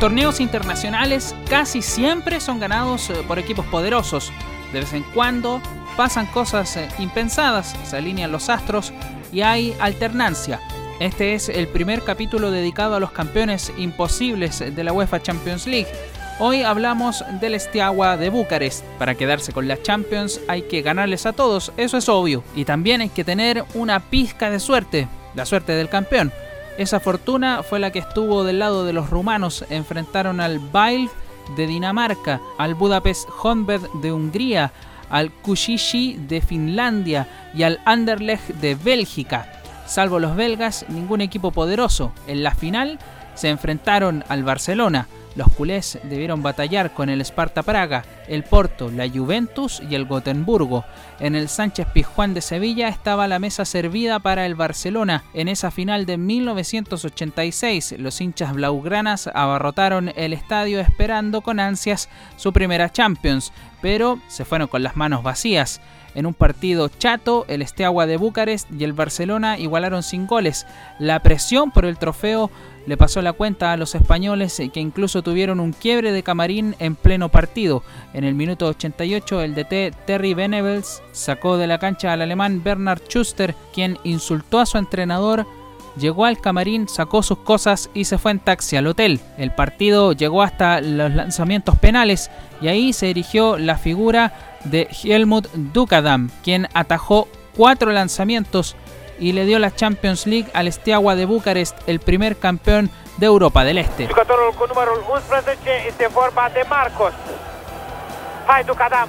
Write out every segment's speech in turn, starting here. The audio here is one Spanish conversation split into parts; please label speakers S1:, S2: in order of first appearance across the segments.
S1: torneos internacionales casi siempre son ganados eh, por equipos poderosos. De vez en cuando pasan cosas eh, impensadas, se alinean los astros y hay alternancia. Este es el primer capítulo dedicado a los campeones imposibles de la UEFA Champions League. Hoy hablamos del Estiagua de Bucarest. Para quedarse con las Champions hay que ganarles a todos, eso es obvio. Y también hay que tener una pizca de suerte, la suerte del campeón. Esa fortuna fue la que estuvo del lado de los rumanos. Enfrentaron al Bail de Dinamarca, al Budapest Honved de Hungría, al Kushishi de Finlandia y al Anderlecht de Bélgica. Salvo los belgas, ningún equipo poderoso. En la final se enfrentaron al Barcelona. Los culés debieron batallar con el Sparta Praga, el Porto, la Juventus y el Gotemburgo. En el Sánchez Pizjuán de Sevilla estaba la mesa servida para el Barcelona. En esa final de 1986, los hinchas blaugranas abarrotaron el estadio esperando con ansias su primera Champions, pero se fueron con las manos vacías. En un partido chato, el Esteagua de Bucarest y el Barcelona igualaron sin goles. La presión por el trofeo le pasó la cuenta a los españoles eh, que incluso tuvieron un quiebre de camarín en pleno partido. En el minuto 88 el DT Terry Venables sacó de la cancha al alemán Bernard Schuster, quien insultó a su entrenador llegó al camarín, sacó sus cosas y se fue en taxi al hotel. El partido llegó hasta los lanzamientos penales y ahí se erigió la figura de Helmut Dukadam, quien atajó cuatro lanzamientos y le dio la Champions League al Estiagua de Bucarest, el primer campeón de Europa del Este.
S2: 11 este de Marcos. Ducadam!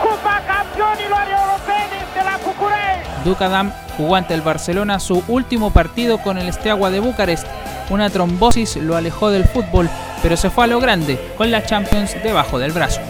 S2: Cupa campionilor europeni de la!
S1: Ducadam jugó ante el Barcelona su último partido con el Esteagua de Bucarest. Una trombosis lo alejó del fútbol, pero se fue a lo grande, con la Champions debajo del brazo.